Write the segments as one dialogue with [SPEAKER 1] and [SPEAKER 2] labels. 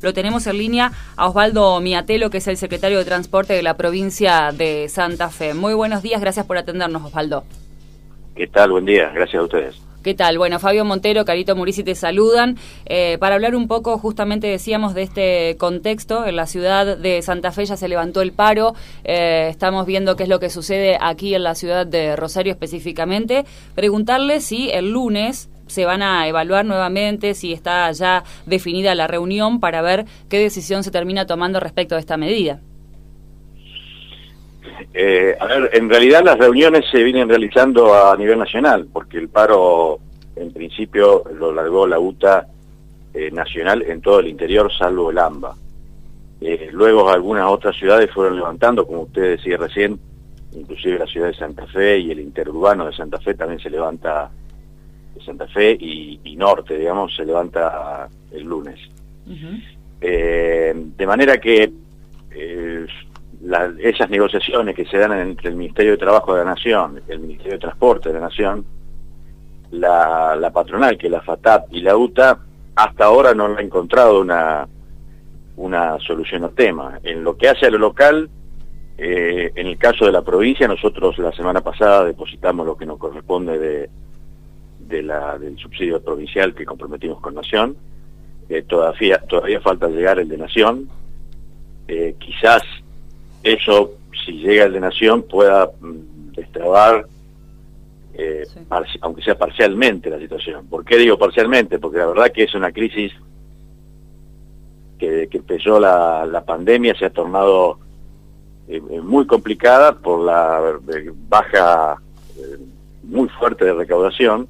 [SPEAKER 1] Lo tenemos en línea a Osvaldo Miatelo, que es el secretario de Transporte de la provincia de Santa Fe. Muy buenos días, gracias por atendernos, Osvaldo.
[SPEAKER 2] ¿Qué tal? Buen día, gracias a ustedes.
[SPEAKER 1] ¿Qué tal? Bueno, Fabio Montero, Carito Murici te saludan. Eh, para hablar un poco, justamente decíamos, de este contexto, en la ciudad de Santa Fe ya se levantó el paro. Eh, estamos viendo qué es lo que sucede aquí en la ciudad de Rosario específicamente. Preguntarle si el lunes se van a evaluar nuevamente si está ya definida la reunión para ver qué decisión se termina tomando respecto a esta medida.
[SPEAKER 2] Eh, a ver, en realidad las reuniones se vienen realizando a nivel nacional, porque el paro en principio lo largó la UTA eh, nacional en todo el interior, salvo el AMBA. Eh, luego algunas otras ciudades fueron levantando, como usted decía recién, inclusive la ciudad de Santa Fe y el interurbano de Santa Fe también se levanta Santa Fe y, Norte, digamos, se levanta el lunes. Eh, de manera que eh, esas negociaciones que se dan entre el Ministerio de Trabajo de la Nación, el Ministerio de Transporte de la Nación, la, patronal, que es la FATAP y la UTA, hasta ahora no han encontrado una, una solución al tema. En lo que hace a lo local, eh, en el caso de la provincia, nosotros la semana pasada depositamos lo que nos corresponde de de la, del subsidio provincial que comprometimos con Nación. Eh, todavía, todavía falta llegar el de Nación. Eh, quizás eso, si llega el de Nación, pueda mm, destrabar, eh, aunque sea parcialmente, la situación. ¿Por qué digo parcialmente? Porque la verdad que es una crisis que, que empezó la, la pandemia, se ha tornado muy complicada por la baja muy fuerte de recaudación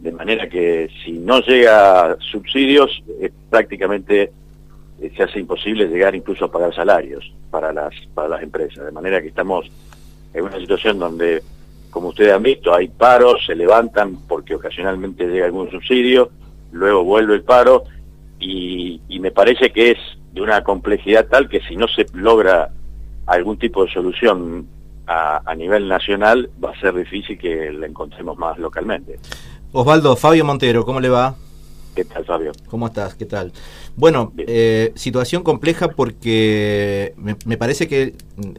[SPEAKER 2] de manera que si no llega subsidios, prácticamente eh, se hace imposible llegar incluso a pagar salarios para las, para las empresas, de manera que estamos en una situación donde, como ustedes han visto, hay paros, se levantan porque ocasionalmente llega algún subsidio, luego vuelve el paro, y, y me parece que es de una complejidad tal que si no se logra algún tipo de solución a, a, nivel nacional, va a ser difícil que la encontremos más localmente.
[SPEAKER 3] Osvaldo, Fabio Montero, ¿cómo le va?
[SPEAKER 2] ¿Qué tal, Fabio?
[SPEAKER 3] ¿Cómo estás? ¿Qué tal? Bueno, eh, situación compleja porque me, parece que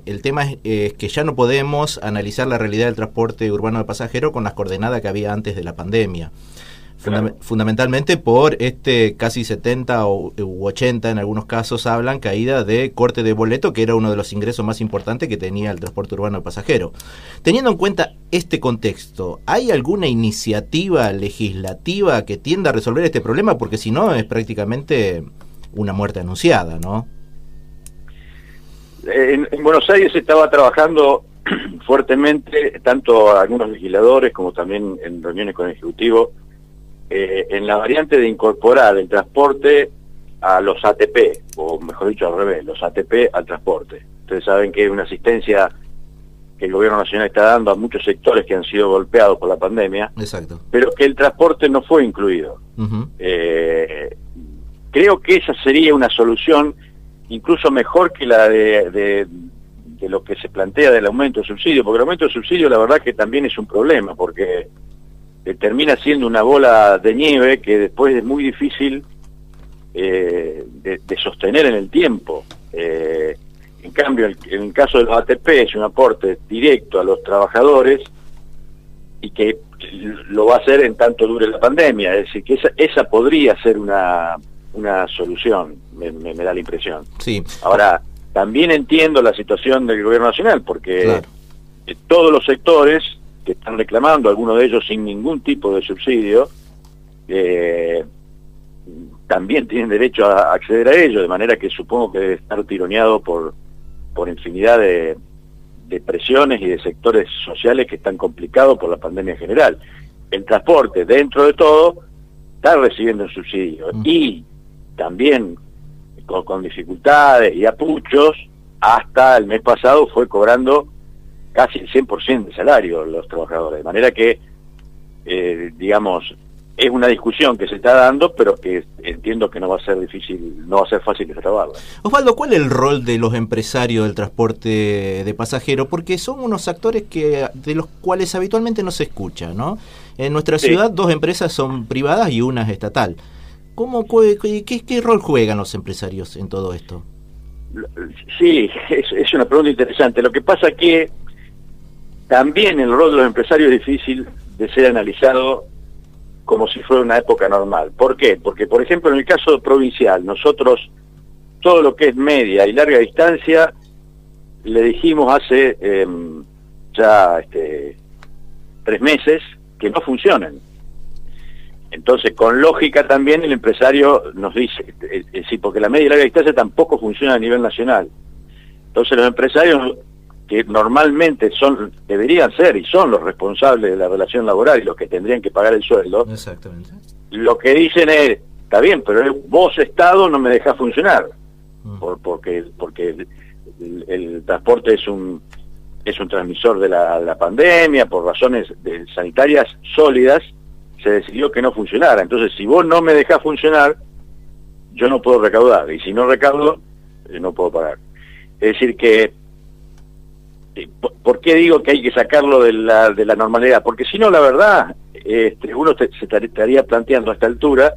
[SPEAKER 3] el tema es, que ya no podemos analizar la realidad del transporte urbano de pasajeros con las coordenadas que había antes de la pandemia fundamentalmente por este casi 70 u 80 en algunos casos hablan caída de corte de boleto, que era uno de los ingresos más importantes que tenía el transporte urbano de pasajeros. Teniendo en cuenta este contexto, ¿hay alguna iniciativa legislativa que tienda a resolver este problema? Porque si no es prácticamente una muerte anunciada, ¿no?
[SPEAKER 2] En, en Buenos Aires se estaba trabajando fuertemente, tanto algunos legisladores como también en reuniones con el Ejecutivo, eh, en la variante de incorporar el transporte a los ATP, o mejor dicho al revés, los ATP al transporte. Ustedes saben que es una asistencia que el gobierno nacional está dando a muchos sectores que han sido golpeados por la pandemia,
[SPEAKER 3] Exacto.
[SPEAKER 2] pero que el transporte no fue incluido. Eh, creo que esa sería una solución incluso mejor que la de, de, lo que se plantea del aumento de subsidio, porque el aumento de subsidio la verdad que también es un problema, porque termina siendo una bola de nieve que después es muy difícil eh, de, sostener en el tiempo. Eh, en cambio, en el caso de los ATP es un aporte directo a los trabajadores y que lo va a hacer en tanto dure la pandemia. Es decir, que esa, esa podría ser una, una solución, me, da la impresión.
[SPEAKER 3] Sí.
[SPEAKER 2] Ahora, también entiendo la situación del gobierno nacional, porque todos los sectores que están reclamando, algunos de ellos sin ningún tipo de subsidio, eh, también tienen derecho a acceder a ello, de manera que supongo que debe estar tironeado por, por infinidad de, presiones y de sectores sociales que están complicados por la pandemia en general. El transporte, dentro de todo, está recibiendo un subsidio mm. y también con, con dificultades y apuchos, hasta el mes pasado fue cobrando casi el 100% de salario los trabajadores, de manera que, eh, digamos, es una discusión que se está dando, pero que entiendo que no va a ser difícil, no va a ser fácil de trabarla.
[SPEAKER 3] Osvaldo, ¿cuál es el rol de los empresarios del transporte de pasajeros? Porque son unos actores que de los cuales habitualmente no se escucha, ¿no? En nuestra ciudad dos empresas son privadas y una es estatal. ¿Cómo, qué, qué rol juegan los empresarios en todo esto?
[SPEAKER 2] Sí, es, es una pregunta interesante. Lo que pasa que también el rol de los empresarios es difícil de ser analizado como si fuera una época normal. ¿Por qué? Porque, por ejemplo, en el caso provincial, nosotros todo lo que es media y larga distancia, le dijimos hace em, ya este, tres meses que no funcionan. Entonces, con lógica también el empresario nos dice, sí, porque la media y larga distancia tampoco funciona a nivel nacional. Entonces los empresarios que normalmente son deberían ser y son los responsables de la relación laboral y los que tendrían que pagar el sueldo,
[SPEAKER 3] Exactamente.
[SPEAKER 2] lo que dicen es, está bien, pero vos Estado no me dejás funcionar, mm. por, porque, porque el, transporte es un es un transmisor de la, pandemia, por razones sanitarias sólidas, se decidió que no funcionara. Entonces, si vos no me dejás funcionar, yo no puedo recaudar, y si no recaudo, eh, no puedo pagar. Es decir, que ¿Por qué digo que hay que sacarlo de la, de la normalidad? Porque si no, la verdad, este, uno se estaría planteando a esta altura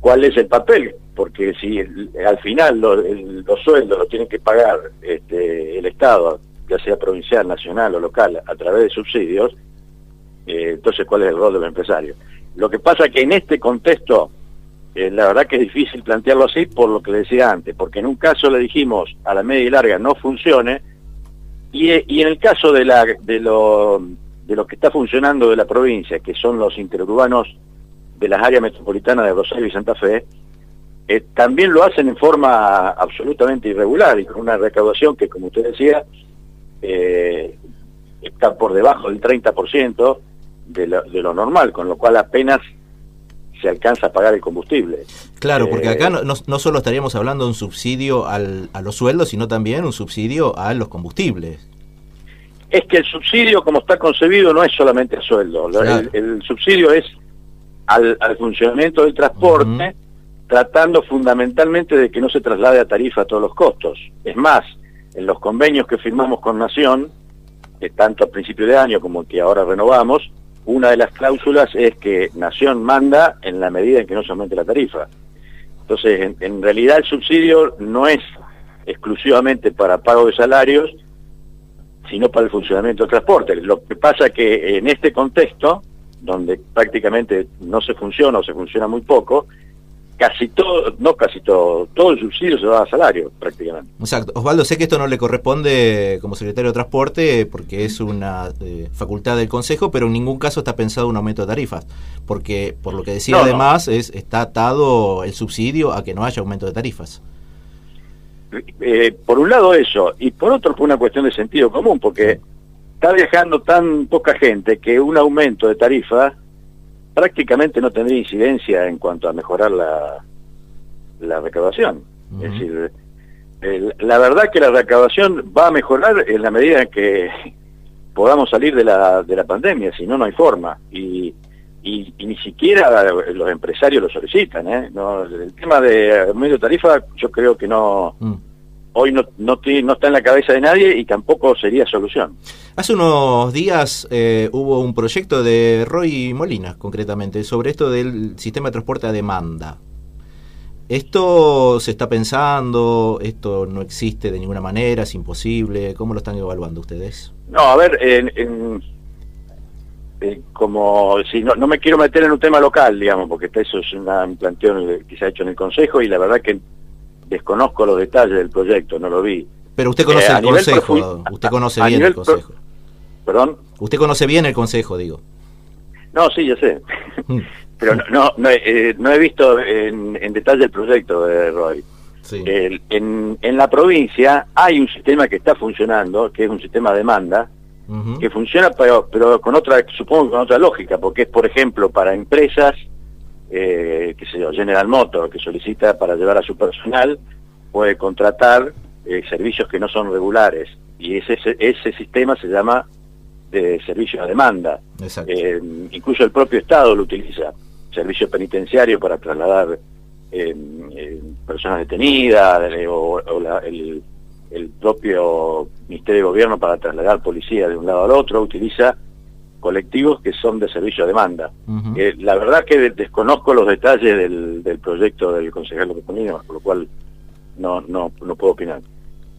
[SPEAKER 2] cuál es el papel, porque si al final los sueldos los tiene que pagar este, el Estado, ya sea provincial, nacional o local, a través de subsidios, eh, entonces cuál es el rol del empresario. Lo que pasa que en este contexto, eh, la verdad que es difícil plantearlo así por lo que le decía antes, porque en un caso le dijimos a la media y larga no funcione, y, y en el caso de, la, de, lo, de lo que está funcionando de la provincia, que son los interurbanos de las áreas metropolitanas de Rosario y Santa Fe, eh, también lo hacen en forma absolutamente irregular y con una recaudación que, como usted decía, eh, está por debajo del 30% de lo, de lo normal, con lo cual apenas se alcanza a pagar el combustible.
[SPEAKER 3] Claro, porque acá eh, no, no, solo estaríamos hablando de un subsidio al, a los sueldos, sino también un subsidio a los combustibles.
[SPEAKER 2] Es que el subsidio, como está concebido, no es solamente a sueldo. El, subsidio es al, funcionamiento del transporte, tratando fundamentalmente de que no se traslade a tarifa a todos los costos. Es más, en los convenios que firmamos con Nación, tanto a principio de año como que ahora renovamos, una de las cláusulas es que Nación manda en la medida en que no se aumente la tarifa. Entonces, en, realidad el subsidio no es exclusivamente para pago de salarios, sino para el funcionamiento del transporte. Lo que pasa es que en este contexto, donde prácticamente no se funciona o se funciona muy poco, casi todo, no casi todo, todo el subsidio se va a salario prácticamente.
[SPEAKER 3] Exacto. Osvaldo, sé que esto no le corresponde como secretario de Transporte porque es una eh, facultad del Consejo, pero en ningún caso está pensado un aumento de tarifas, porque por lo que decía además es está atado el subsidio a que no haya aumento de tarifas.
[SPEAKER 2] Eh, por un lado eso, y por otro por una cuestión de sentido común, porque está viajando tan poca gente que un aumento de tarifa prácticamente no tendría incidencia en cuanto a mejorar la, la recaudación. Es decir, la verdad que la recaudación va a mejorar en la medida en que podamos salir de la, de la pandemia, si no, no hay forma. Y, y, ni siquiera los empresarios lo solicitan. ¿eh? No, el tema de medio tarifa yo creo que no... Mm hoy no, no, no, está en la cabeza de nadie y tampoco sería solución.
[SPEAKER 3] Hace unos días eh, hubo un proyecto de Roy Molina, concretamente, sobre esto del sistema de transporte a demanda. ¿Esto se está pensando? ¿Esto no existe de ninguna manera? ¿Es imposible? ¿Cómo lo están evaluando ustedes?
[SPEAKER 2] No, a ver, en, como si no, no me quiero meter en un tema local, digamos, porque eso es una, un planteo que se ha hecho en el Consejo y la verdad que desconozco los detalles del proyecto, no lo vi.
[SPEAKER 3] Pero usted conoce eh, el consejo, usted conoce bien el consejo.
[SPEAKER 2] ¿Perdón?
[SPEAKER 3] Usted conoce bien el consejo, digo.
[SPEAKER 2] No, sí, yo sé. Mm. Pero no, no, eh, no, he visto en, detalle el proyecto de Roy. en, en la provincia hay un sistema que está funcionando, que es un sistema de demanda, que funciona pero, pero con otra, supongo con otra lógica, porque es, por ejemplo, para empresas eh, que se General Motors, que solicita para llevar a su personal, puede contratar eh, servicios que no son regulares. Y ese, ese sistema se llama de servicio a demanda. Eh, incluso el propio Estado lo utiliza. Servicio penitenciario para trasladar eh, personas detenidas o, el, el propio Ministerio de Gobierno para trasladar policía de un lado al otro utiliza colectivos que son de servicio a demanda. Eh, la verdad que desconozco los detalles del, del proyecto del concejal López por lo cual no, no, no puedo opinar.